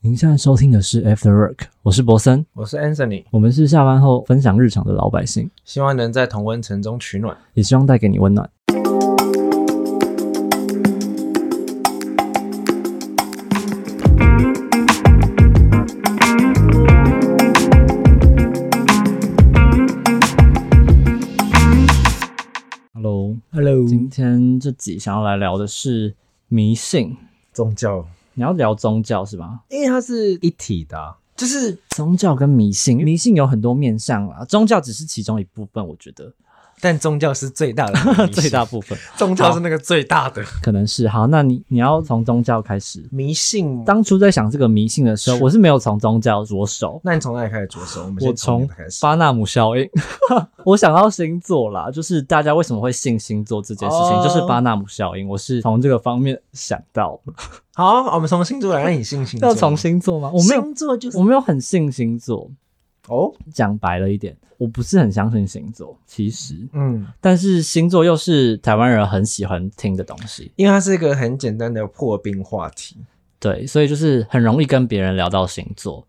您现在收听的是 After Work，我是博森，我是 Anthony，我们是下班后分享日常的老百姓，希望能在同温层中取暖。也希望带给你温暖。Hello，Hello，今天这集想要来聊的是迷信，宗教，你要聊宗教是吧？因为它是一体的啊、就是宗教跟迷信，迷信有很多面向啊，宗教只是其中一部分，我觉得但宗教是最大的 最大部分宗教是那个最大的可能是好。那你你要从宗教开始。迷信。当初在想这个迷信的时候，是我是没有从宗教着手，那你从哪里开始着手？我们我从。巴纳姆效应，我想到星座啦，就是大家为什么会信星座这件事情，哦就是巴纳姆效应。我是从这个方面想到，好，我们从星座来。那你信星座？要从星座吗？我没有，星座就是我没有很信星座。哦，讲白了一点，我不是很相信星座，其实，嗯，但是星座又是台湾人很喜欢听的东西，因为它是一个很简单的破冰话题。对，所以就是很容易跟别人聊到星座，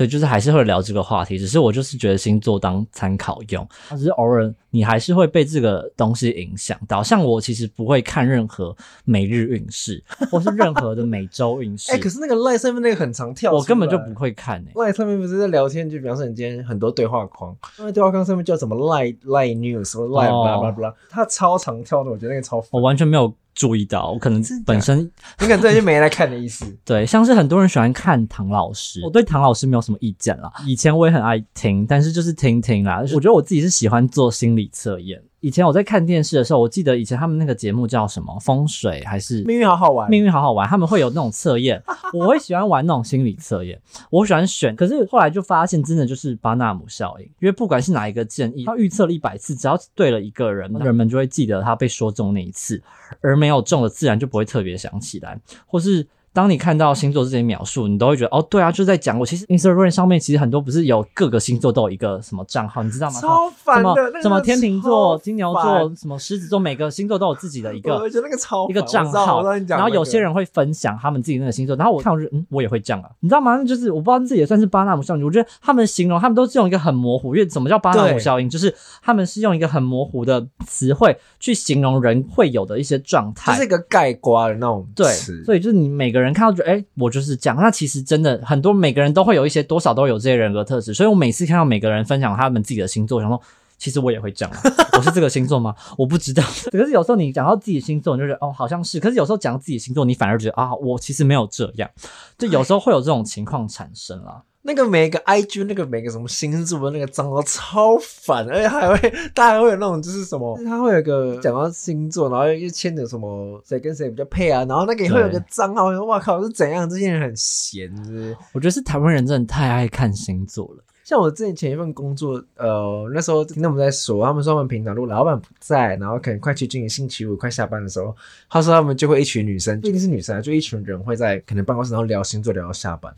所以就是还是会聊这个话题。只是我就是觉得星座当参考用，只是偶尔你还是会被这个东西影响到。像我其实不会看任何每日运势，或是任何的每周运势，哎、可是那个赖上面那个很常跳，我根本就不。会看诶、赖上面不是在聊天，就比方说你今天很多对话框，因为对话框上面叫什么赖赖 news 什么赖哦 blah blah blah，它超常跳的，我觉得那个超烦。我完全没有注意到，我可能本身你可能真的就没来看的意思。对，像是很多人喜欢看唐老师，我对唐老师没有什么意见啦。以前我也很爱听，但是就是听听啦。我觉得我自己是喜欢做心理测验。以前我在看电视的时候，我记得以前他们那个节目叫什么风水还是命运好好玩，命运好好玩，他们会有那种测验，我会喜欢玩那种心理测验，我喜欢选。可是后来就发现，真的就是巴纳姆效应，因为不管是哪一个建议，他预测了一百次，只要对了一个人，人们就会记得他被说中那一次，而没有中的自然就不会特别想起来，或是。当你看到星座这些描述，你都会觉得哦，对啊，就是在讲我。其实 Instagram 上面其实很多不是有各个星座都有一个什么账号，你知道吗？超烦什么的，那个什么天秤座、金牛座、什么狮子座，每个星座都有自己的一个我觉得那个超一个账号然后有些人会分享他们自己那个星座，然后我看我就嗯，我也会这样啊，你知道吗？那就是我不知道自己也算是巴纳姆效应，我觉得他们形容他们都是用一个很模糊，因为什么叫巴纳姆效应，就是他们是用一个很模糊的词汇去形容人会有的一些状态，就是一个盖瓜的那种对，词。所以就是你每个人看到觉得，哎、我就是这样。那其实真的很多，每个人都会有一些多少都有这些人格特质。所以我每次看到每个人分享他们自己的星座，我想说，其实我也会这样、啊。我是这个星座吗？我不知道。可是有时候你讲到自己星座，你就觉得哦，好像是。可是有时候讲到自己星座，你反而觉得啊，我其实没有这样。就有时候会有这种情况产生啦。那个每个 IG 那个每个什么星座的那个账号超烦，而且还会大家还会有那种就是什么，他会有一个讲到星座，然后又牵着什么谁跟谁比较配啊，然后那个也会有个账号，哇靠，是怎样？这些人很闲，是？我觉得是台湾人真的太爱看星座了。像我之前前一份工作，呃，那时候听他们在说，他们说他们平常如果老板不在，然后可能快接近星期五快下班的时候，他说他们就会一群女生，不一定是女生啊，就一群人会在可能办公室然后聊星座聊到下班。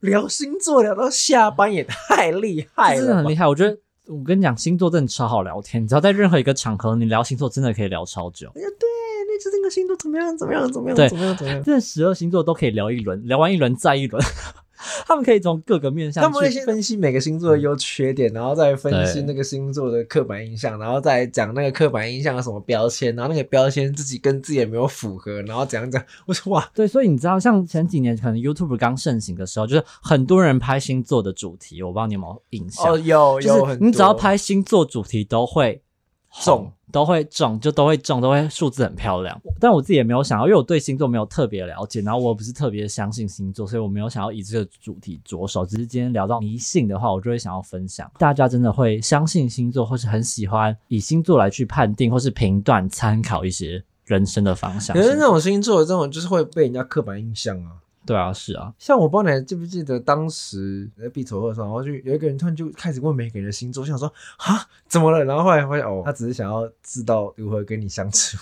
聊星座聊到下班也太厉害了，真的很厉害。我觉得我跟你讲，星座真的超好聊天。你知道在任何一个场合，你聊星座真的可以聊超久。哎呀，对，那就那个星座怎么样？怎么样？怎么样？对怎么样？怎么样？这十二星座都可以聊一轮，聊完一轮再一轮，他们可以从各个面向他们会去先分析每个星座的优缺点，然后再分析那个星座的刻板印象，然后再讲那个刻板印象有什么标签，然后那个标签自己跟自己有没有符合，然后怎样讲。我说哇，对，所以你知道，像前几年可能 YouTube 刚盛行的时候，就是很多人拍星座的主题，我不知道你有没有印象？哦，有就是有很，你只要拍星座主题都会中。红，都会中，就都会中，都会数字很漂亮。但我自己也没有想到，因为我对星座没有特别了解，然后我又不是特别相信星座，所以我没有想要以这个主题着手。只是今天聊到迷信的话，我就会想要分享，大家真的会相信星座，或是很喜欢以星座来去判定或是评断、参考一些人生的方向可。是那种星座的这种就是会被人家刻板印象啊。对啊，是啊，像我不知道你还记不记得当时在必筹会上，然后就有一个人突然就开始问每个人的星座，我想说啊怎么了？然后后来发现哦，他只是想要知道如何跟你相处。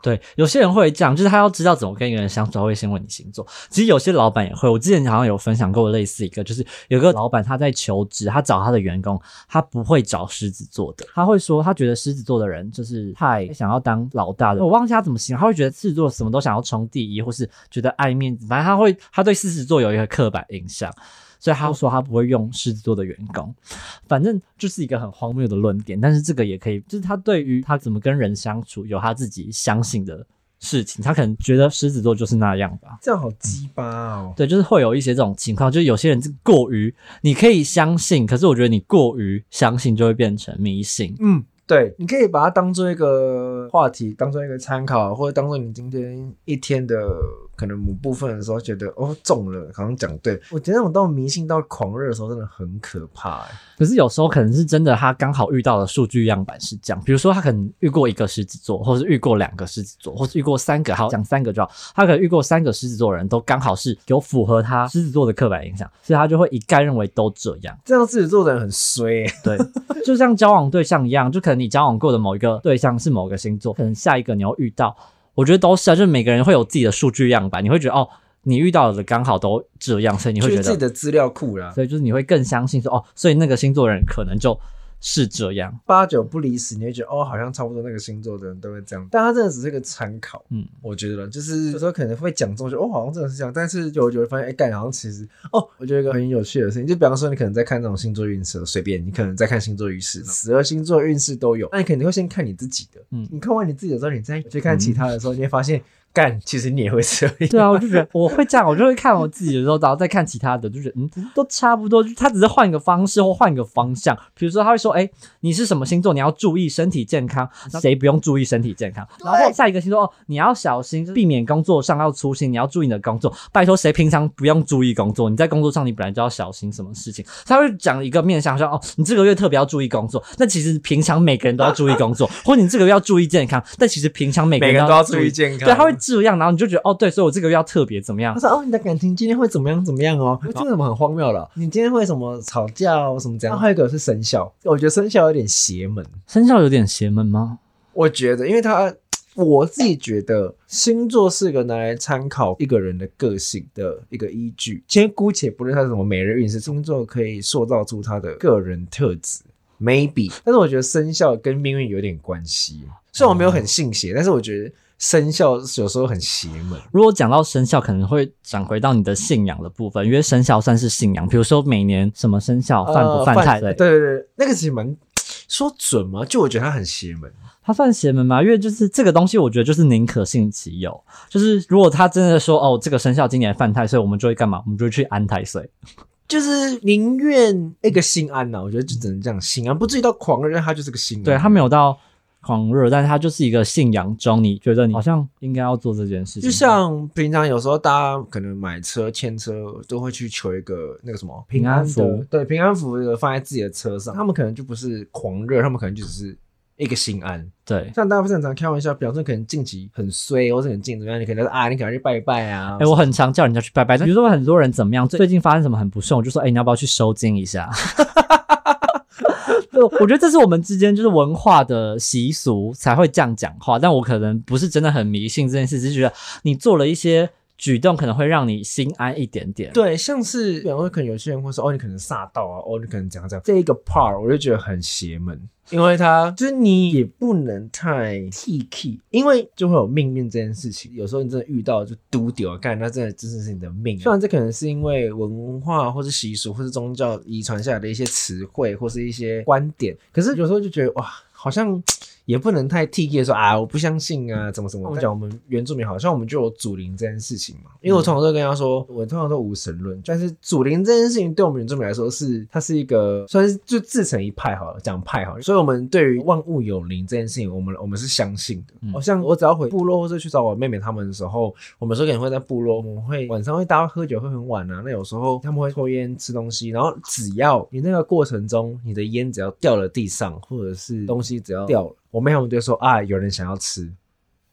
对，有些人会这样，就是他要知道怎么跟一个人相处，他会先问你星座。其实有些老板也会，我之前好像有分享过类似一个，就是有个老板他在求职，他找他的员工，他不会找狮子座的，他会说他觉得狮子座的人就是太想要当老大的，我忘记他怎么形容，他会觉得狮子座什么都想要冲第一，或是觉得爱面子，反正他会他对狮子座有一个刻板印象。所以他说他不会用狮子座的员工，反正就是一个很荒谬的论点。但是这个也可以，就是他对于他怎么跟人相处有他自己相信的事情，他可能觉得狮子座就是那样吧。这样好鸡巴哦。对，就是会有一些这种情况，就是有些人过于你可以相信，可是我觉得你过于相信就会变成迷信。嗯，对，你可以把它当做一个话题，当做一个参考，或者当做你今天一天的。可能某部分的时候觉得哦中了，好像讲对。我觉得那种到迷信到狂热的时候真的很可怕哎。可是有时候可能是真的，他刚好遇到的数据样板是这样。比如说他可能遇过一个狮子座，或是遇过两个狮子座，或是遇过三个，好讲三个就好。他可能遇过三个狮子座人都刚好是有符合他狮子座的刻板印象，所以他就会一概认为都这样。这样狮子座的人很衰。对，就像交往对象一样，就可能你交往过的某一个对象是某个星座，可能下一个你要遇到。我觉得都是啊，就是每个人会有自己的数据样板，你会觉得哦，你遇到的刚好都这样，所以你会觉得自己的资料库啦，所以就是你会更相信说哦，所以那个星座人可能就。是这样，八九不离十，你会觉得哦，好像差不多那个星座的人都会这样，但他真的只是个参考，嗯，我觉得就是有时候可能会讲中，就哦，好像真的是这样，但是就我就会发现，哎，干，好像其实哦，我觉得一个很有趣的事情，就比方说你可能在看那种星座运势，随便你可能在看星座运势，十二星座运势都有，那你肯定会先看你自己的，嗯，你看完你自己的时候，你再去看其他的时候，你会发现。干，其实你也会这样。对啊，我就觉得我会这样，我就会看我自己的时候，然后再看其他的，就觉得嗯，都差不多。就他只是换一个方式或换一个方向。比如说，他会说，哎，你是什么星座？你要注意身体健康。谁不用注意身体健康？然后下一个星座，哦，你要小心，避免工作上要粗心。你要注意你的工作。拜托，谁平常不用注意工作？你在工作上，你本来就要小心什么事情？他会讲一个面向说，哦，你这个月特别要注意工作。那其实平常每个人都要注意工作，或你这个月要注意健康。但其实平常每个人都要注意健康。对，他会这样，然后你就觉得。哦，对，所以我这个月要特别怎么样？他说：“哦，你的感情今天会怎么样？怎么样哦？这怎么很荒谬了？你今天会什么吵架什么这样？还有一个是生肖，我觉得生肖有点邪门。生肖有点邪门吗？我觉得，因为他我自己觉得星座是个拿来参考一个人的个性的一个依据。先姑且不论他什么每日运势，星座可以塑造出他的个人特质，maybe。但是我觉得生肖跟命运有点关系。虽然我没有很信邪，但是我觉得。生肖有时候很邪门。如果讲到生肖，可能会转回到你的信仰的部分，因为生肖算是信仰。比如说每年什么生肖犯不犯太岁？对对对，那个其实蛮说准吗？就我觉得它很邪门。它算邪门吗？因为就是这个东西，我觉得就是宁可信其有。就是如果他真的说哦，这个生肖今年犯太岁，我们就会干嘛？我们就会去安太岁。就是宁愿一个心安呐。我觉得就只能这样心安，不至于到狂热，他就是个心安。对他没有到。狂热，但是他就是一个信仰中，你觉得你好像应该要做这件事情。就像平常有时候大家可能买车、签车都会去求一个那个什么平安符，对，平安符放在自己的车上。他们可能就不是狂热，他们可能就只是一个心安。对，像大家不是很常开玩笑，表示可能近期很衰，或者很近怎么样，你可能说啊，你可能去拜拜啊。哎，我很常叫人家去拜拜。比如说很多人怎么样，最近发生什么很不顺，我就说，哎，你要不要去收金一下？我觉得这是我们之间就是文化的习俗才会这样讲话，但我可能不是真的很迷信这件事，只是觉得你做了一些举动，可能会让你心安一点点。对，像是然后，可能有些人会说，哦，你可能煞到啊，哦，你可能怎样怎样，这一个 part 我就觉得很邪门。因为他就是你也不能太 T K，因为就会有命运这件事情。有时候你真的遇到就丢丢啊，干那真的真的是你的命。虽然这可能是因为文化或是习俗或是宗教遗传下来的一些词汇或是一些观点，可是有时候就觉得哇，好像。也不能太 T K 说啊，我不相信啊，怎么怎么。我们讲我们原住民，好像我们就有祖灵这件事情嘛。因为我通常都跟他说，我通常都无神论，但是祖灵这件事情对我们原住民来说是，它是一个算是就自成一派好了，讲派好了。所以我们对于万物有灵这件事情，我们我们是相信的。好像我只要回部落或者去找我妹妹他们的时候，我们说可能会在部落，我们会晚上会大家喝酒会很晚啊。那有时候他们会抽烟吃东西，然后只要你那个过程中，你的烟只要掉了地上，或者是东西只要掉了。我妹他们就说啊，有人想要吃，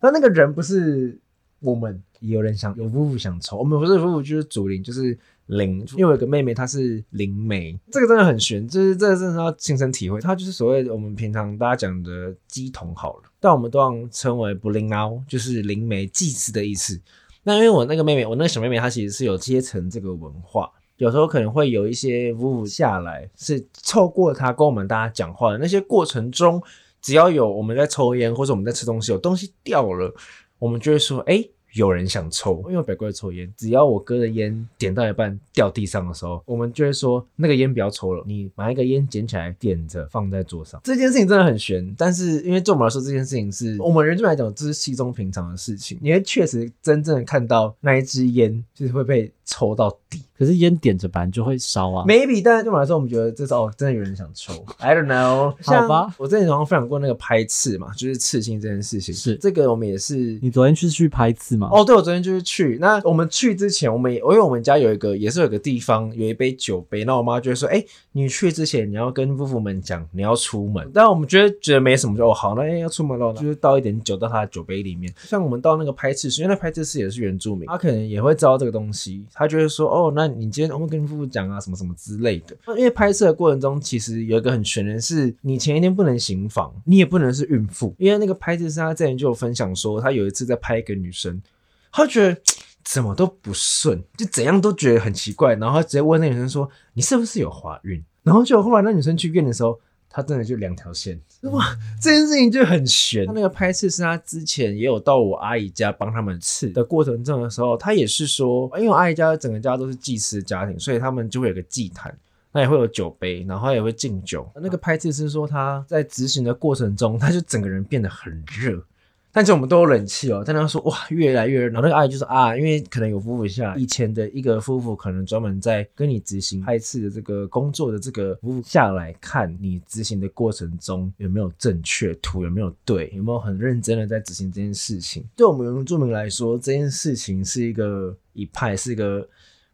那那个人不是我们，也有人想有夫妇想抽，我们不是夫妇就是祖灵，就是灵，因为我有个妹妹她是灵媒，这个真的很玄，就是这个真的要亲身体会。她就是所谓我们平常大家讲的鸡童好了，但我们都要称为不灵猫，就是灵媒祭祀的意思。那因为我那个妹妹，我那个小妹妹她其实是有阶层这个文化，有时候可能会有一些夫妇下来是透过她跟我们大家讲话的那些过程中，只要有我们在抽烟或者我们在吃东西，有东西掉了，我们就会说，哎。有人想抽，因为北哥抽烟，只要我哥的烟点到一半掉地上的时候，我们就会说那个烟不要抽了，你把一个烟捡起来点着放在桌上。这件事情真的很悬，但是因为对我们来说，这件事情是我们人就来讲，这是稀松平常的事情。因为确实真正的看到那一支烟就是会被抽到底。可是烟点着本来就会烧啊，maybe，但是对我们来说，我们觉得这是哦，真的有人想抽，I don't know。好吧，我之前好像分享过那个拍刺嘛，就是刺青这件事情。是这个，我们也是。你昨天去去拍刺吗？哦，对，我昨天就是去。那我们去之前，我们因为我们家有一个，也是有个地方有一杯酒杯，那我妈就会说，哎，你去之前你要跟夫妇们讲你要出门。但我们觉得觉得没什么，就哦好，那要出门了，就是倒一点酒到他的酒杯里面。像我们到那个拍刺师，因为那拍刺师也是原住民，他可能也会知道这个东西，他就会说，哦，那你今天我会跟。夫妇讲啊，什么什么之类的。因为拍摄的过程中，其实有一个很悬的是，你前一天不能行房，你也不能是孕妇。因为那个拍摄师他之前就有分享说，他有一次在拍一个女生，他觉得怎么都不顺，就怎样都觉得很奇怪，然后他直接问那女生说：“你是不是有怀孕？”然后就后来那女生去院的时候。她真的就两条线，哇！这件事情就很悬。他那个拍刺是他之前也有到我阿姨家帮他们刺的过程中的时候，他也是说，因为我阿姨家整个家都是祭祀家庭，所以他们就会有个祭坛，那也会有酒杯，然后也会敬酒。那个拍刺是说他在执行的过程中，他就整个人变得很热。但是我们都有冷气哦，但他说哇越来越热，然后那个阿姨就说啊，因为可能有夫妇下以前的一个夫妇可能专门在跟你执行拍次的这个工作的这个夫妇下来看你执行的过程中有没有正确，图有没有对，有没有很认真的在执行这件事情。对我们原住民来说，这件事情是一个一派，是一个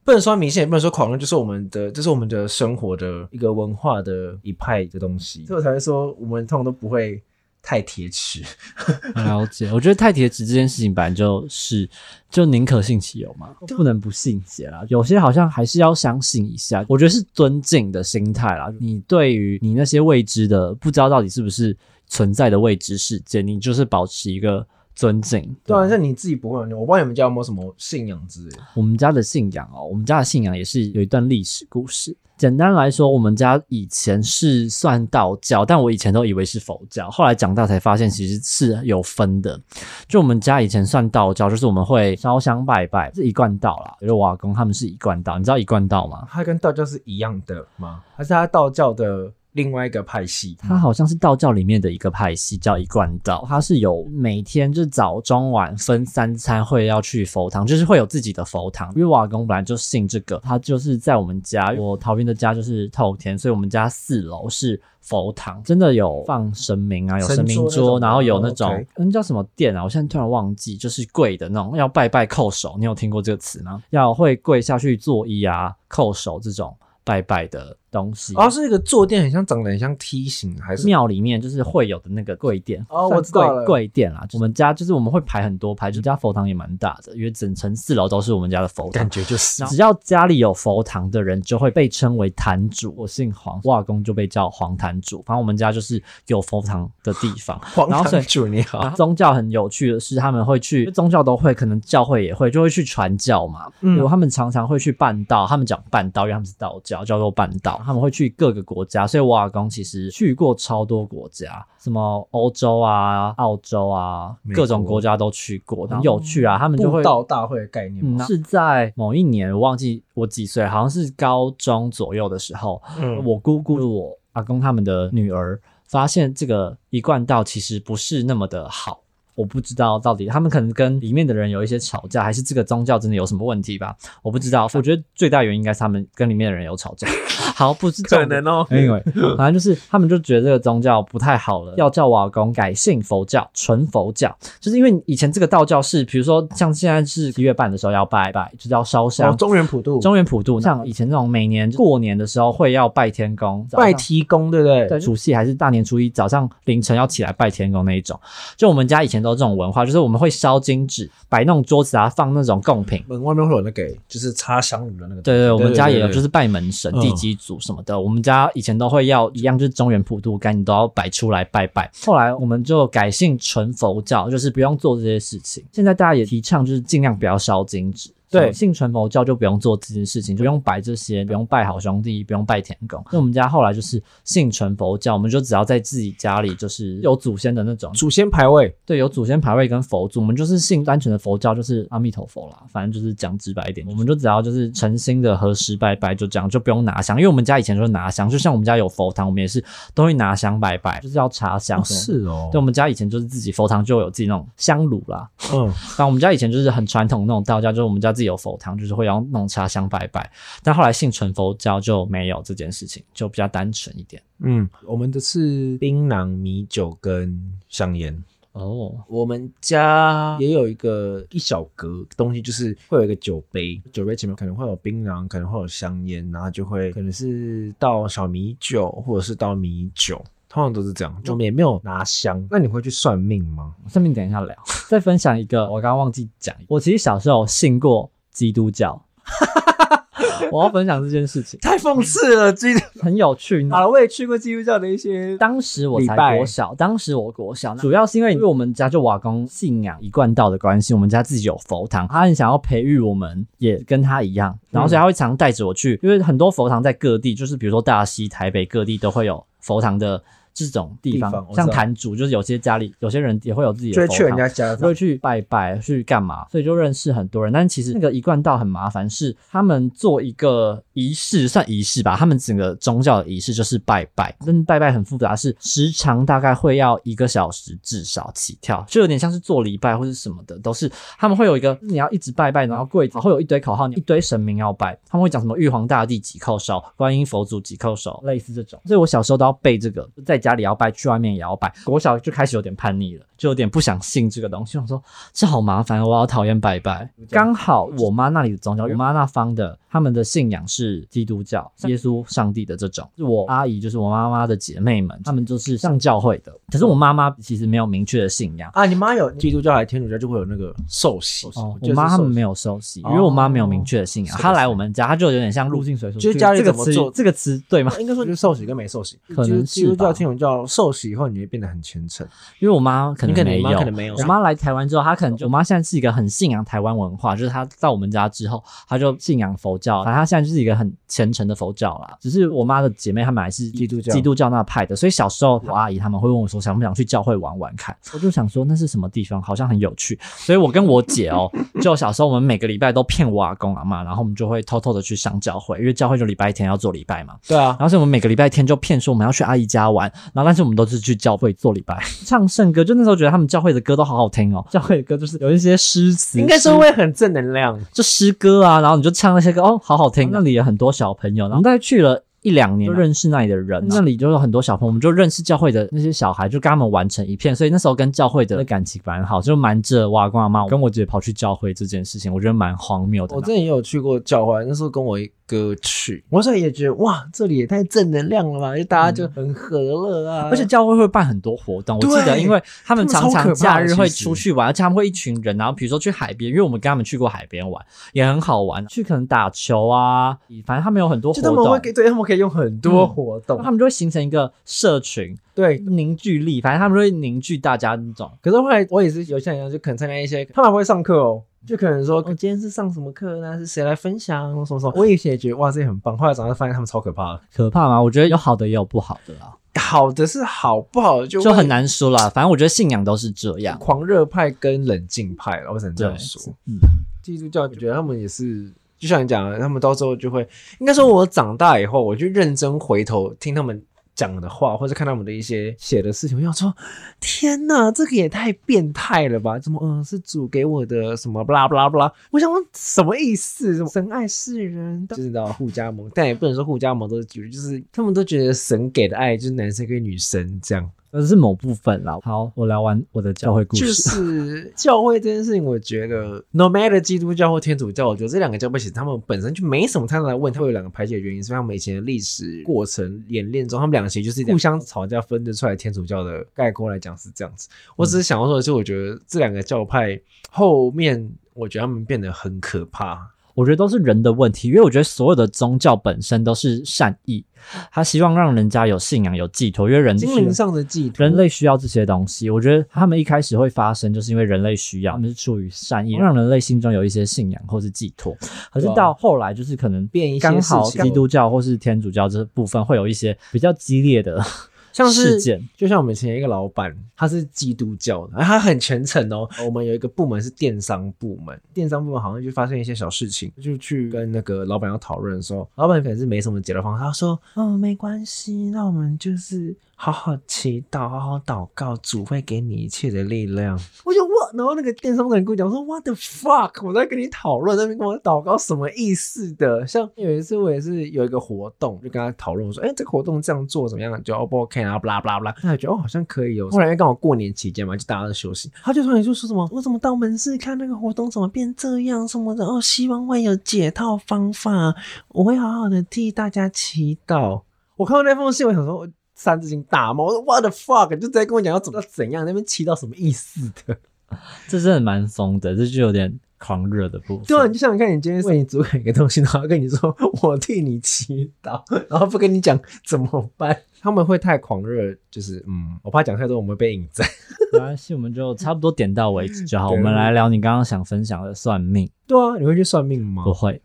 不能说迷信，也不能说狂热，就是我们的，这是我们的生活的一个文化的一派的东西。所以我才会说，我们通常都不会。太铁齿，了解。我觉得太铁齿这件事情本来就是就宁可信其有嘛，不能不信邪啦。有些好像还是要相信一下。我觉得是尊敬的心态啦。你对于你那些未知的、不知道到底是不是存在的未知事件，你就是保持一个尊敬。对啊，像你自己不会，我不知道你们家有没有什么信仰之类。我们家的信仰哦，我们家的信仰也是有一段历史故事。简单来说，我们家以前是算道教，但我以前都以为是佛教，后来长大才发现其实是有分的。就我们家以前算道教，就是我们会烧香拜拜，是一贯道啦。比如瓦公他们是一贯道，你知道一贯道吗？它跟道教是一样的吗？还是它道教的？另外一个派系，它好像是道教里面的一个派系，叫一贯道。它是有每天就早中晚分三餐会要去佛堂，就是会有自己的佛堂。因为瓦工本来就信这个，他就是在我们家，我桃园的家就是透天，所以我们家四楼是佛堂，真的有放神明啊，有神明桌，然后有那种嗯叫什么殿啊，我现在突然忘记，就是跪的那种，要拜拜叩首。你有听过这个词吗？要会跪下去作揖啊，叩首这种。拜拜的东西，哦，是一个坐垫，很像长得很像梯形，还是庙里面就是会有的那个跪垫哦，我知道了，跪垫啦。我们家就是我们会排很多排，就家佛堂也蛮大的，因为整层四楼都是我们家的佛堂，感觉就是，只要家里有佛堂的人就会被称为坛主。我姓黄，瓦公就被叫黄坛主。反正我们家就是有佛堂的地方。黄坛主你好。宗教很有趣的是，他们会去宗教都会，可能教会也会，就会去传教嘛。嗯，他们常常会去办道，他们讲办道，因为他们是道教。叫做半岛，他们会去各个国家，所以我阿公其实去过超多国家，什么欧洲啊、澳洲啊，各种国家都去过，很有趣啊。他们就会到大会的概念，是在某一年，我忘记我几岁，好像是高中左右的时候，我姑姑我阿公他们的女儿发现这个一贯道其实不是那么的好。我不知道到底他们可能跟里面的人有一些吵架，还是这个宗教真的有什么问题吧？我不知道。我觉得最大原因应该是他们跟里面的人有吵架。好，不是可能哦。因为 反正就是他们就觉得这个宗教不太好了，要叫瓦工改信佛教，纯佛教。就是因为以前这个道教是，比如说像现在是一月半的时候要拜拜，就是要烧香。中原普渡，中原普渡。像以前那种每年过年的时候会要拜天公，拜提公，对不对？对，除夕还是大年初一早上凌晨要起来拜天公那一种。就我们家以前。前都有这种文化，就是我们会烧金纸，摆那种桌子啊，放那种贡品。门外面会有那个就是插香炉的那个。对对，我们家也有，就是拜门神、地基祖什么的。我们家以前都会要一样，就是中原普渡干，你都要摆出来拜拜。后来我们就改信纯佛教，就是不用做这些事情。现在大家也提倡，就是尽量不要烧金纸。对信纯佛教就不用做这件事情，就不用摆这些，不用拜好兄弟，不用拜天公。那我们家后来就是信纯佛教，我们就只要在自己家里，就是有祖先的那种祖先牌位，对，有祖先牌位跟佛祖，我们就是信单纯的佛教，就是阿弥陀佛啦。反正就是讲直白一点，我们就只要就是诚心的合十拜拜，就这样，就不用拿香，因为我们家以前就是拿香，就像我们家有佛堂，我们也是都会拿香拜拜，就是要插香什么的。哦对，我们家以前就是自己佛堂就有自己那种香炉啦。嗯，反正我们家以前就是很传统那种道家，就是我们家自己有佛堂，就是会要那种插香拜拜。但后来信纯佛教就没有这件事情，就比较单纯一点。嗯，我们的是槟榔、米酒跟香烟。哦，我们家也有一个一小格东西，就是会有一个酒杯，酒杯前面可能会有槟榔，可能会有香烟，然后就会可能是倒小米酒，或者是倒米酒，通常都是这样。我们也没有拿香。那你会去算命吗？算命等一下聊，再分享一个，我刚刚忘记讲，我其实小时候信过基督教，我要分享这件事情，太讽刺了，基督。很有趣。好了，我也去过基督教的一些，当时我才国小，当时我国小，主要是因为因为我们家就瓦工信仰一贯道的关系，我们家自己有佛堂，他很想要培育我们，也跟他一样，然后所以他会常带着我去，因为很多佛堂在各地，就是比如说大溪、台北各地都会有佛堂的这种地方，像坛主，就是有些家里有些人也会有自己的佛堂，就会去人家家会去拜拜，去干嘛？所以就认识很多人。但其实那个一贯道很麻烦，是他们做一个仪式，算仪式吧。他们整个宗教的仪式就是拜拜，但拜拜很复杂，是时长大概会要一个小时至少起跳，就有点像是做礼拜或是什么的，都是他们会有一个你要一直拜拜，然后跪着会有一堆口号，一堆神明要拜，他们会讲什么玉皇大帝几叩首，观音佛祖几叩首，类似这种。所以我小时候都要背这个，在家里要拜，去外面也要拜。国小就开始有点叛逆了，就有点不想信这个东西。我想说这好麻烦，我好讨厌拜拜。刚好我妈那里的宗教，我妈那方的他们的信仰是基督教，耶稣、上帝的这种。我阿姨，就是我妈妈的姐妹们，她们就是上教会的。可是我妈妈其实没有明确的信仰。啊，你妈有基督教还是天主教就会有那个受洗。哦，我妈他们没有受洗，因为我妈没有明确的信仰。她来我们家，她就有点像入境随俗，就是家里这个词怎么做这个词对吗？应该说就是受洗跟没受洗，可能是基督教、吧天主教受洗以后，你会变得很虔诚。因为我妈可能没有，可能没有我妈来台湾之后，她可能就我妈现在是一个很信仰台湾文化，就是她到我们家之后，她就信仰佛教，反正她现在就是一个很虔诚的佛教啦。只是我妈的姐妹她们还是基督教基督教那派的，所以小时候我阿姨他们会问我说想不想去教会玩玩看，我就想说那是什么地方，好像很有趣，所以我跟我姐哦，就小时候我们每个礼拜都骗我阿公阿妈，然后我们就会偷偷的去上教会，因为教会就礼拜天要做礼拜嘛，对啊，然后所以我们每个礼拜天就骗说我们要去阿姨家玩，然后但是我们都是去教会做礼拜，唱圣歌。就那时候觉得他们教会的歌都好好听哦，教会的歌就是有一些诗词，应该说会很正能量。就诗歌啊，然后你就唱那些歌哦，好好听。那里有很多小朋友，然后大概去了。一两年就认识那里的人，那里就有很多小朋友，我们就认识教会的那些小孩，就跟他们玩成一片，所以那时候跟教会的感情蛮好，就瞒着我阿公阿妈，我跟我姐跑去教会这件事情，我觉得蛮荒谬的。我之前也有去过教会，那时候跟我一哥去，我那时候也觉得哇，这里也太正能量了吧，就大家就很和乐啊，而且教会会办很多活动，我记得，因为他们常常假日会出去玩，而且他们会一群人，然后比如说去海边，因为我们跟他们去过海边玩，也很好玩。去可能打球啊，反正他们有很多活就他们会动，给对他们可以用很多活动，他们就会形成一个社群对。凝聚力，反正他们会凝聚大家那种。可是后来我也是有像一样，就可能参加一些，他们还会上课哦。就可能说，哦，今天是上什么课呢？是谁来分享什么什么？我以前也觉得哇，这也很棒。后来长大发现他们超可怕的。可怕吗？我觉得有好的也有不好的啦，好的是好，不好的就就很难说啦。反正我觉得信仰都是这样。狂热派跟冷静派了，我只能这对样说。，嗯，基督教，我觉得他们也是，就像你讲的，他们到时候就会，应该说，我长大以后，我就认真回头听他们讲的话，或者看他们的一些写的事情，我想说，天哪，这个也太变态了吧？怎么，嗯，是主给我的什么，巴拉巴拉巴拉？我想问什么意思？什么神爱世人，就知道互加盟，但也不能说互加盟都是，就是他们都觉得神给的爱就是男生跟女生这样。这是某部分啦。好，我聊完我的教会故事。就是教会这件事情，我觉得 no matter 基督教或天主教，我觉得这两个教会其实他们本身就没什么太大的问题。它会有两个排解的原因，是他们以前的历史过程演练中，他们两个其实就是互相吵架分得出来。天主教的概括来讲是这样子。我只是想要说的是，我觉得这两个教派后面，我觉得他们变得很可怕。我觉得都是人的问题，因为我觉得所有的宗教本身都是善意，他希望让人家有信仰、有寄托，因为人心灵上的寄托，人类需要这些东西。我觉得他们一开始会发生，就是因为人类需要，他们是出于善意，让人类心中有一些信仰或是寄托。可是到后来，就是可能变一些刚好基督教或是天主教这部分会有一些比较激烈的。像是事件，就像我们以前一个老板，他是基督教的，他很虔诚哦。我们有一个部门是电商部门，电商部门好像就发生一些小事情，就去跟那个老板要讨论的时候，老板可能是没什么解决方法，他说：“哦，没关系，那我们就是好好祈祷，好好祷告，主会给你一切的力量。”我就哇，然后那个电商的人跟我讲说：“What the fuck？” 我在跟你讨论，那边跟我祷告什么意思的？像有一次我也是有一个活动，就跟他讨论，我说：“哎，这个活动这样做怎么样？就 O 不 OK 啊？”不啦不啦不啦，他觉得哦好像可以哦。后来因为刚好过年期间嘛，就大家都休息，他就突然就说什么：“我怎么到门市看那个活动怎么变这样什么的？哦，希望会有解套方法，我会好好的替大家祈祷。”我看到那封信，我想说。三字经大骂，我说 What the fuck，就直接跟我讲要怎么怎样，那边祈祷什么意思的？这真的蛮疯的，这就有点狂热的部分。对啊，你就想想看，你今天为你主管一个东西，然后跟你说我替你祈祷，然后不跟你讲怎么办？他们会太狂热，就是嗯，我怕讲太多我们会被引战。没关系，我们就差不多点到为止就好。我们来聊你刚刚想分享的算命。对啊，你会去算命吗？不会，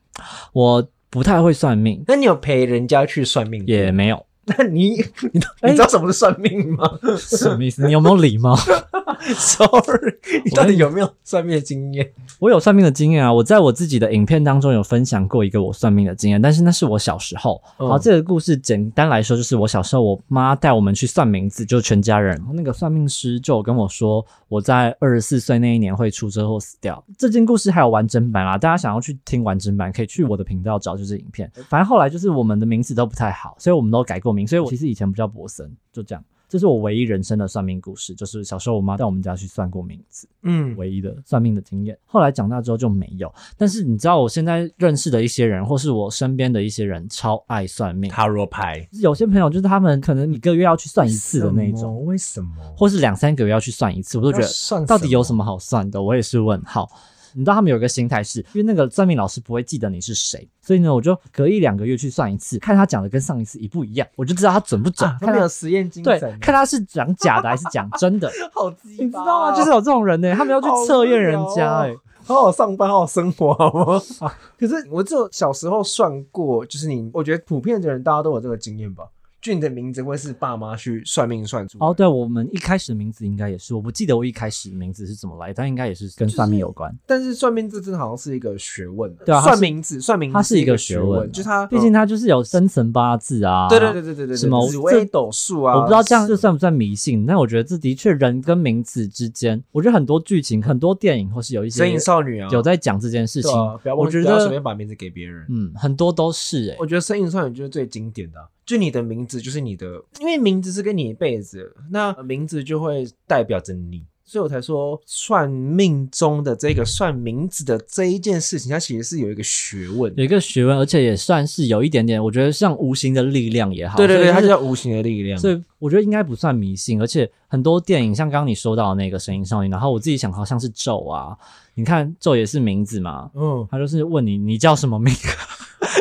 我不太会算命。那你有陪人家去算命？也没有。那你你你知道什么是算命吗？什么意思？你有没有礼貌 Sorry，你到底有没有算命的经验？我有算命的经验啊！我在我自己的影片当中有分享过一个我算命的经验，但是那是我小时候。好，这个故事简单来说，就是我小时候，我妈带我们去算名字，就是全家人。那个算命师就跟我说，我在二十四岁那一年会出车祸死掉。这件故事还有完整版啦，大家想要去听完整版，可以去我的频道找，就是影片。反正后来就是我们的名字都不太好，所以我们都改过名。所以我其实以前不叫博森，就这样。这是我唯一人生的算命故事，就是小时候我妈在我们家去算过名字，嗯，唯一的算命的经验。后来长大之后就没有。但是你知道，我现在认识的一些人，或是我身边的一些人，超爱算命。塔罗牌，有些朋友就是他们可能一个月要去算一次的那种，为什么？或是两三个月要去算一次，我都觉得到底有什么好算的？我也是问号。你知道他们有一个心态是，因为那个算命老师不会记得你是谁，所以呢，我就隔一两个月去算一次，看他讲的跟上一次一不一样，我就知道他准不准。他们有实验精神，对，看他是讲假的还是讲真的。好你知道吗？就是有这种人呢，他们要去测验人家，哎，好好上班，好好生活，好吗？可是我只有小时候算过，就是你，我觉得普遍的人大家都有这个经验吧。俊的名字会是爸妈去算命算出哦，对，我们一开始的名字应该也是，我不记得我一开始名字是怎么来，但应该也是跟算命有关。但是算命这真的好像是一个学问，对啊，算名字，算名它是一个学问，就它毕竟它就是有生辰八字啊，对对对对对对，什么紫微斗数啊，我不知道这样这算不算迷信，但我觉得这的确人跟名字之间，我觉得很多剧情、很多电影或是有一些神隐少女啊，有在讲这件事情。我觉得随便把名字给别人，嗯，很多都是哎，我觉得神隐少女就是最经典的。就你的名字就是你的，因为名字是跟你一辈子，那名字就会代表着你，所以我才说算命中的这个算名字的这一件事情，它其实是有一个学问，有一个学问，而且也算是有一点点，我觉得像无形的力量也好，对对对，它叫无形的力量，所以我觉得应该不算迷信，而且很多电影像刚刚你说到的那个声音少女，然后我自己想好像是咒啊，你看咒也是名字嘛，嗯，他就是问你你叫什么名。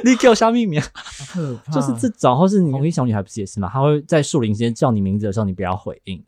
你给我下秘密，就是这种，或是红衣小女孩不是也是吗？她会在树林间叫你名字的时候，你不要回应。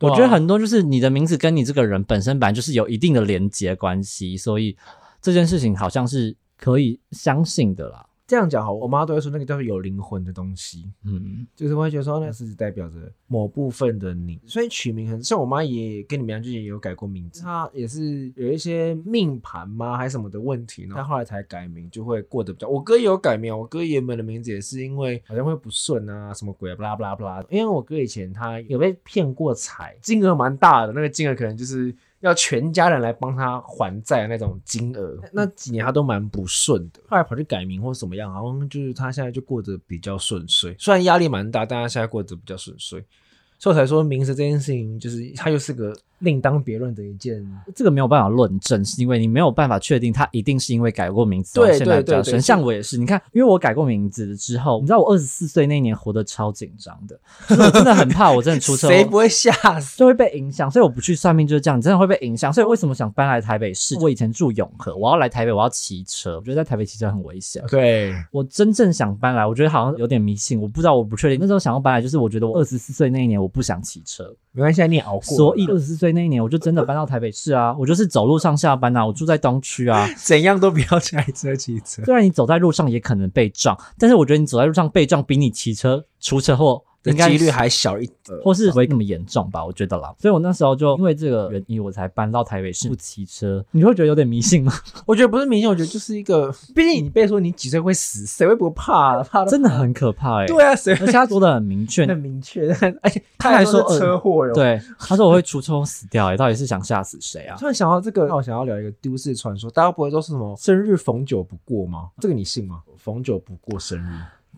我觉得很多就是你的名字跟你这个人本身本来就是有一定的连接关系，所以这件事情好像是可以相信的啦。这样讲好，我妈都会说那个叫做有灵魂的东西，嗯，就是我会觉得说那是代表着某部分的你，所以取名很像我妈也跟你们一样，就也有改过名字，她也是有一些命盘吗还是什么的问题，她后来才改名，就会过得比较。我哥也有改名，我哥原本的名字也是因为好像会不顺啊，什么鬼啊，不啦不啦不啦，因为我哥以前他有被骗过财，金额蛮大的，那个金额可能就是。要全家人来帮他还债的那种金额，那几年他都蛮不顺的。后来跑去改名或怎么样，好像就是他现在就过得比较顺遂。虽然压力蛮大，但他现在过得比较顺遂。所以我才说名字这件事情，就是他又是个另当别论的一件。这个没有办法论证，是因为你没有办法确定他一定是因为改过名字，对现在比较深。对对对像我也是，你看，因为我改过名字之后，你知道我二十四岁那一年活得超紧张的，就是我真的很怕，我真的出车祸 谁不会吓死？就会被影响，所以我不去算命就是这样，你真的会被影响。所以为什么想搬来台北市？我以前住永和，我要来台北，我要骑车，我觉得在台北骑车很危险。对，我真正想搬来，我觉得好像有点迷信，我不知道，我不确定。那时候想要搬来，就是我觉得我二十四岁那一年我不想骑车，没关系，你也熬过。所以二十四岁那一年我就真的搬到台北市啊，我就是走路上下班啊，我住在东区啊。怎样都不要开车骑车虽然你走在路上也可能被撞，但是我觉得你走在路上被撞比你骑车出车祸的几率还小一点。或是不会那么严重吧，我觉得啦。所以我那时候就因为这个原因，我才搬到台北市不骑车。你会觉得有点迷信吗？我觉得不是迷信，我觉得就是一个，毕竟你被说你几岁会死，谁会不怕啊？怕到真的很可怕哎、对啊，谁而且他说的 很明确，很明确，而且他还说车祸哟。，对，他说我会出车祸死掉哎、到底是想吓死谁啊？突然想到这个，让我想要聊一个都市传说，大家不会都是什么生日逢九不过吗？这个你信吗？逢九不过生日，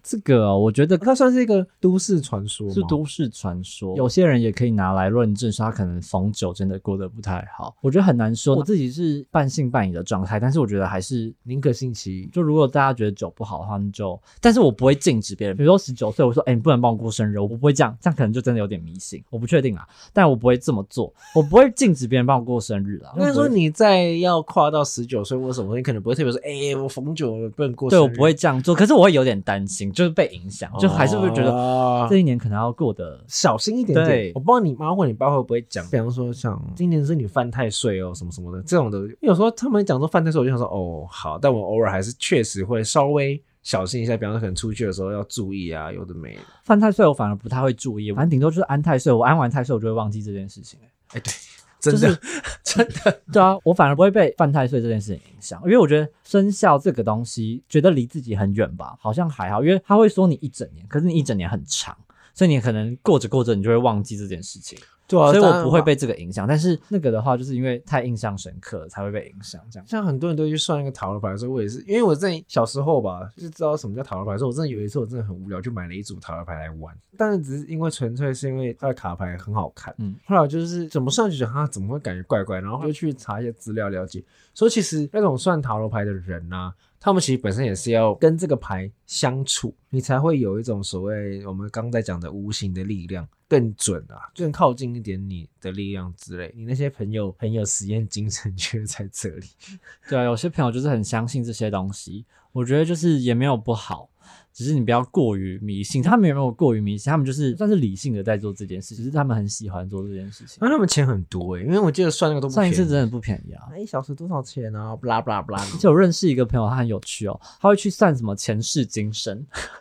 这个、哦、我觉得它算是一个都市传说？是都市传说，有些人也可以拿来论证，说他可能逢酒真的过得不太好。我觉得很难说，我自己是半信半疑的状态，但是我觉得还是。宁可信其就如果大家觉得酒不好的话，那就，但是我不会禁止别人。比如说十九岁，我说，哎、你不能帮我过生日，我不会这样，这样可能就真的有点迷信，我不确定啊，但我不会这么做，我不会禁止别人帮我过生日啦。应该说你在要跨到十九岁或什么，你可能不会特别说，哎、我逢酒不能过生日。对我不会这样做，可是我会有点担心，就是被影响，就还是会觉得得这一年可能要过得小心一点点。对我不知道你妈或你爸会不会讲，比方说像今年是你犯太岁哦，什么什么的这种的。有时候他们讲说犯太岁，我就想说哦好，但我偶尔还是确实会稍微小心一下，比方说可能出去的时候要注意啊，有的没的。犯太岁，我反而不太会注意，反正顶多就是安太岁，我安完太岁我就会忘记这件事情、欸哎，对，真的、真的，对啊，我反而不会被犯太岁这件事情影响，因为我觉得生肖这个东西，觉得离自己很远吧，好像还好，因为他会说你一整年，可是你一整年很长，所以你可能过着过着你就会忘记这件事情，对啊，所以我不会被这个影响。但是那个的话，就是因为太印象深刻了才会被影响，这样。像很多人都去算一个塔罗牌的时候，我也是，因为我在小时候吧，就知道什么叫塔罗牌的时候，我真的有一次我真的很无聊，就买了一组塔罗牌来玩，但是只是因为纯粹是因为它的卡牌很好看，嗯，后来就是怎么算就觉得它怎么会感觉怪怪，然后就去查一些资料了解，说其实那种算塔罗牌的人呐、他们其实本身也是要跟这个牌相处，你才会有一种所谓我们刚在讲的无形的力量更准啊，更靠近一点你的力量之类。你那些朋友很有实验精神，却在这里。对啊，有些朋友就是很相信这些东西，我觉得就是也没有不好，只是你不要过于迷信。他们也没有过于迷信，他们就是算是理性的在做这件事，只是他们很喜欢做这件事情。那他们钱很多欸诶、因为我记得算那个都不上一次真的不便宜啊！那一小时多少钱啊？不啦不啦不啦。而且我认识一个朋友，他很有趣哦，他会去算什么前世今生，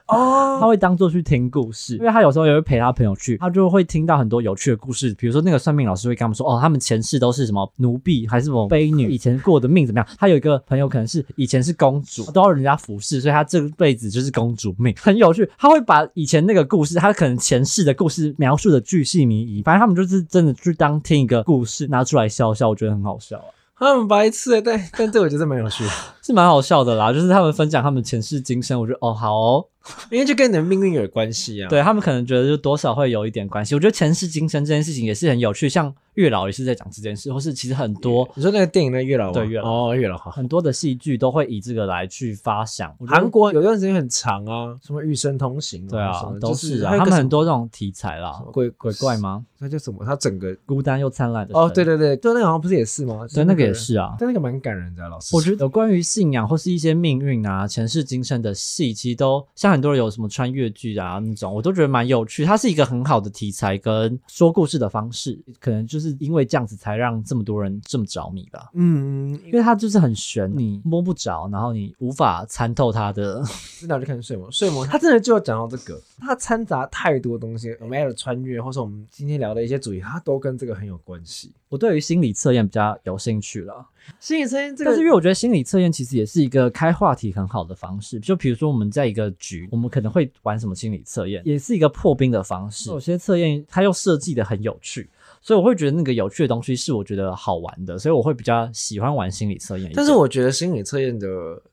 哦 他会当做去听故事，因为他有时候也会陪他朋友去，他就会听到很多有趣的故事。比如说那个算命老师会跟他们说，哦，他们前世都是什么奴婢还是什么卑女，以前过的命怎么样？他有一个朋友可能是以前是公主，都要人家服侍，所以他这辈子就是公主命，很有趣。他会把以前那个故事，他可能前世的故事描述的巨细靡遗，反正他们就是真的去当听一个故事拿出来笑笑，我觉得很好笑啊。他们白痴欸，但但这我觉得蛮有趣的，是蛮好笑的啦，就是他们分享他们前世今生，我觉得哦好哦，因为就跟你的命运有关系啊。对他们可能觉得就多少会有一点关系。我觉得前世今生这件事情也是很有趣，像月老也是在讲这件事，或是其实很多你说那个电影那月老对月老哦，月老好。很多的戏剧都会以这个来去发想。韩国有段时间很长啊，什么《与神同行》对啊都是啊，他们很多这种题材啦，鬼鬼怪吗？那叫什么？他整个孤单又灿烂的哦，对对对，对，那个好像不是也是吗？对，那个也，是啊。但那个蛮感人的啊，老师。我觉得有关于信仰或是一些命运啊、前世今生的戏，其实都像很多人有什么穿越剧啊那种，我都觉得蛮有趣。它是一个很好的题材跟说故事的方式，可能就是因为这样子才让这么多人这么着迷吧。嗯，因为它就是很悬，你摸不着，然后你无法参透它的。真的要去看睡魔，睡魔它真的就要讲到这个，它掺杂太多东西，我们要的穿越，或是我们今天聊的一些主题，它都跟这个很有关系。我对于心理测验比较有兴趣了，心理测验这个但是因为我觉得心理测验其实也是一个开话题很好的方式。就比如说我们在一个局，我们可能会玩什么心理测验，也是一个破冰的方式。有些测验它又设计的很有趣。所以我会觉得那个有趣的东西是我觉得好玩的，所以我会比较喜欢玩心理测验。但是我觉得心理测验的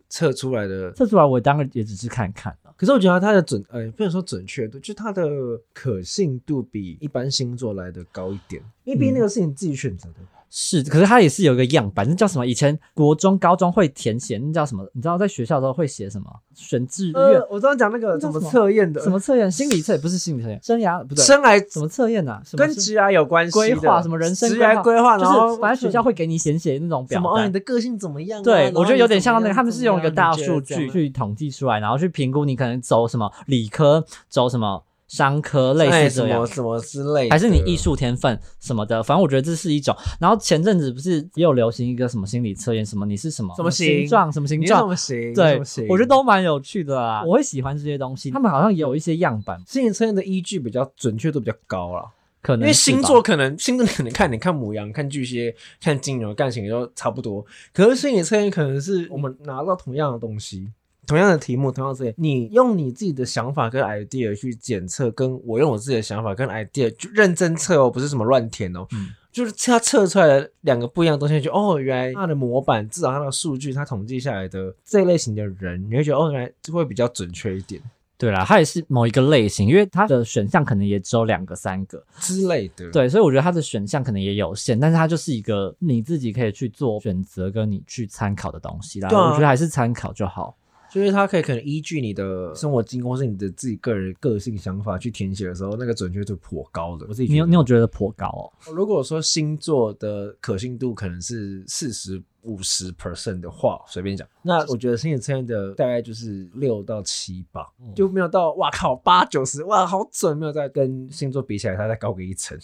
测出来的，测出来我当然也只是看看，可是我觉得它的准，呃，不能说准确度，就它的可信度比一般星座来的高一点，因为毕竟那个是你自己选择的。是，可是它也是有一个样板，那叫什么？以前国中、高中会填写，那叫什么？你知道在学校的时候会写什么？选志愿、呃，我刚刚讲那个什么测验的，什么测验？心理测验不是心理测验，生涯不对，生涯什么测验啊？什么跟职涯有关系的规划什么人生职涯规划，然就后是反正学校会给你写写那种表什么哦，你。的个性怎么样啊？对我觉得有点像那个，他们是用一个大数据去统计出来，然后去评估你可能走什么理科，走什么商科，类哎似这样什么。什么之类的，还是你艺术天分什么的，反正我觉得这是一种。然后前阵子不是也有流行一个什么心理测验，什么你是什么什么形状，什么形状，么行？对我觉得都蛮有趣的啦。我会喜欢这些东西，他们好像也有一些样板，心理测验的依据比较准确度比较高了。可能因为星座可能星座可能看你看母羊、看巨蟹、看金牛、干型都差不多，可是心理测验可能是我们拿到同样的东西。同样的题目，同样的测验，你用你自己的想法跟 idea 去检测，跟我用我自己的想法跟 idea 就认真测哦，不是什么乱填哦，嗯就是他测出来的两个不一样的东西，就哦，原来它的模板至少他的数据，它统计下来的这一类型的人，你会觉得哦，原来会比较准确一点对啦，它也是某一个类型，因为它的选项可能也只有两个、三个，之类的。对，所以我觉得它的选项可能也有限，但是它就是一个你自己可以去做选择跟你去参考的东西啦。对啊我觉得还是参考就好。就是它可以可能依据你的 生活经过，或是你的自己个人个性想法去填写的时候，那个准确度颇高的。我自己你有你有觉得颇高哦？如果说星座的可信度可能是四十五十 percent 的话，随便讲，那我觉得心理测验的大概就是六到七吧，嗯就没有到哇靠八九十哇好准，没有再跟星座比起来，它再高个一层。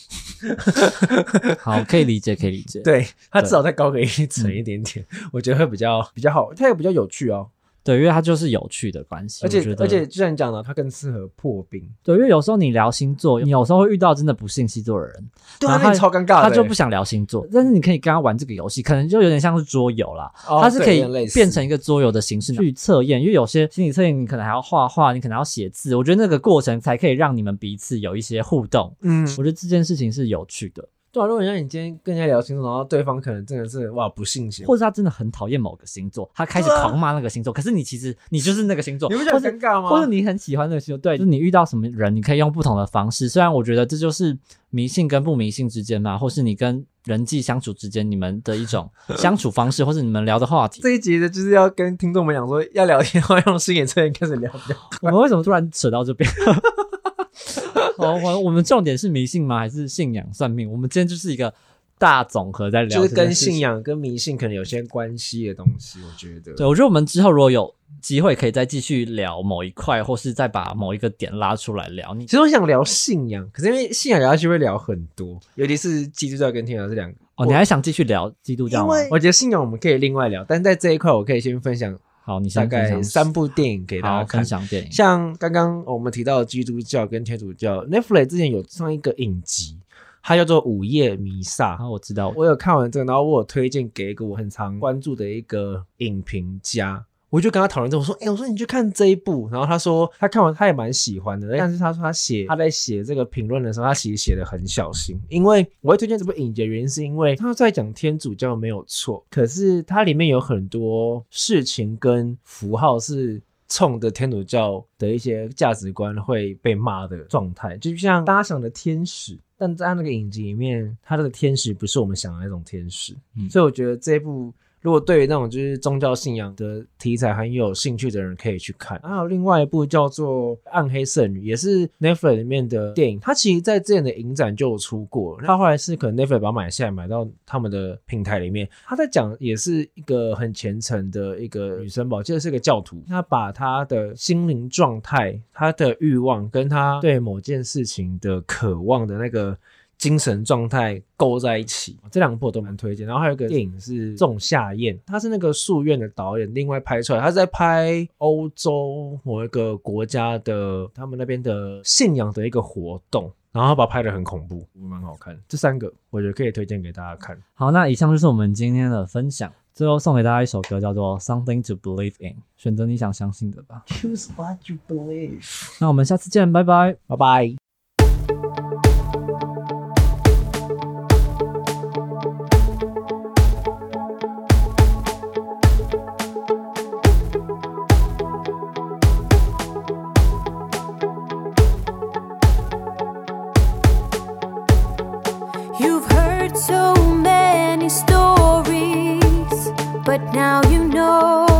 好，可以理解，可以理解。对，它至少再高个一层一点点，我觉得会比较比较好，它也比较有趣哦。对，因为它就是有趣的关系，而且而且，就像你讲的，它更适合破冰。对，因为有时候你聊星座，你有时候会遇到真的不信星座的人，对啊，那超尴尬的，他就不想聊星座，但是你可以跟他玩这个游戏，可能就有点像是桌游啦，哦它是可以变成一个桌游的形式去测验，因为有些心理测验你可能还要画画，你可能要写字，我觉得那个过程才可以让你们彼此有一些互动，嗯，我觉得这件事情是有趣的，对啊，如果让你今天跟人家聊星座，然后对方可能真的是哇不信邪，或者他真的很讨厌某个星座，他开始狂骂那个星座，可是你其实你就是那个星座，你不觉得很尴尬吗？或者你很喜欢那个星座，对，就是你遇到什么人，你可以用不同的方式。虽然我觉得这就是迷信跟不迷信之间嘛，或是你跟人际相处之间你们的一种 相处方式，或是你们聊的话题。这一集的就是要跟听众们讲说，要聊天的话用心理测验开始聊聊 我们为什么突然扯到这边？好，我我们重点是迷信吗？还是信仰算命？我们今天就是一个大总和在聊，就是跟信。仰跟迷信可能有些关系的东西，我觉得。对，我觉得我们之后如果有机会，可以再继续聊某一块，或是再把某一个点拉出来聊。你其实我想聊信仰，可是因为信仰聊下去会聊很多，尤其是基督教跟天主教这两个。哦，你还想继续聊基督教吗？因为我觉得信仰我们可以另外聊，但在这一块我可以先分享好，你大概三部电影给大家看分。享电影。像刚刚我们提到的基督教跟天主教，Netflix 之前有上一个影集，它叫做《午夜弥撒》啊，我知道，我有看完这个，然后我有推荐给一个我很常关注的一个影评家，我就跟他讨论这个，我说，哎、我说你去看这一部，然后他说他看完他也蛮喜欢的，但是他说他写他在写这个评论的时候，他其实写的很小心，因为我会推荐这部影集的原因是因为他在讲天主教没有错，可是它里面有很多事情跟符号是。冲着天主教的一些价值观会被骂的状态，就像大家想的天使，但在那个影集里面，他这个天使不是我们想的那种天使，嗯。所以我觉得这一部如果对于那种就是宗教信仰的题材很有兴趣的人可以去看。还有另外一部叫做《暗黑圣女》，也是 Netflix 里面的电影，它其实在之前的影展就有出过，它后来是可能 Netflix 把它买下来，买到他们的平台里面。他在讲也是一个很虔诚的一个女生吧，我记得是个教徒，她把她的心灵状态、她的欲望跟她对某件事情的渴望的那个。精神状态勾在一起，这两部我都蛮推荐。然后还有一个电影是《仲夏夜》，他是那个树院的导演，另外拍出来，他是在拍欧洲某一个国家的他们那边的信仰的一个活动，然后他把它拍的很恐怖，蛮好看。这三个我觉得可以推荐给大家看。好，那以上就是我们今天的分享。最后送给大家一首歌，叫做《Something to Believe in》，选择你想相信的吧。Choose what you believe。那我们下次见，拜拜。拜拜。But now you know.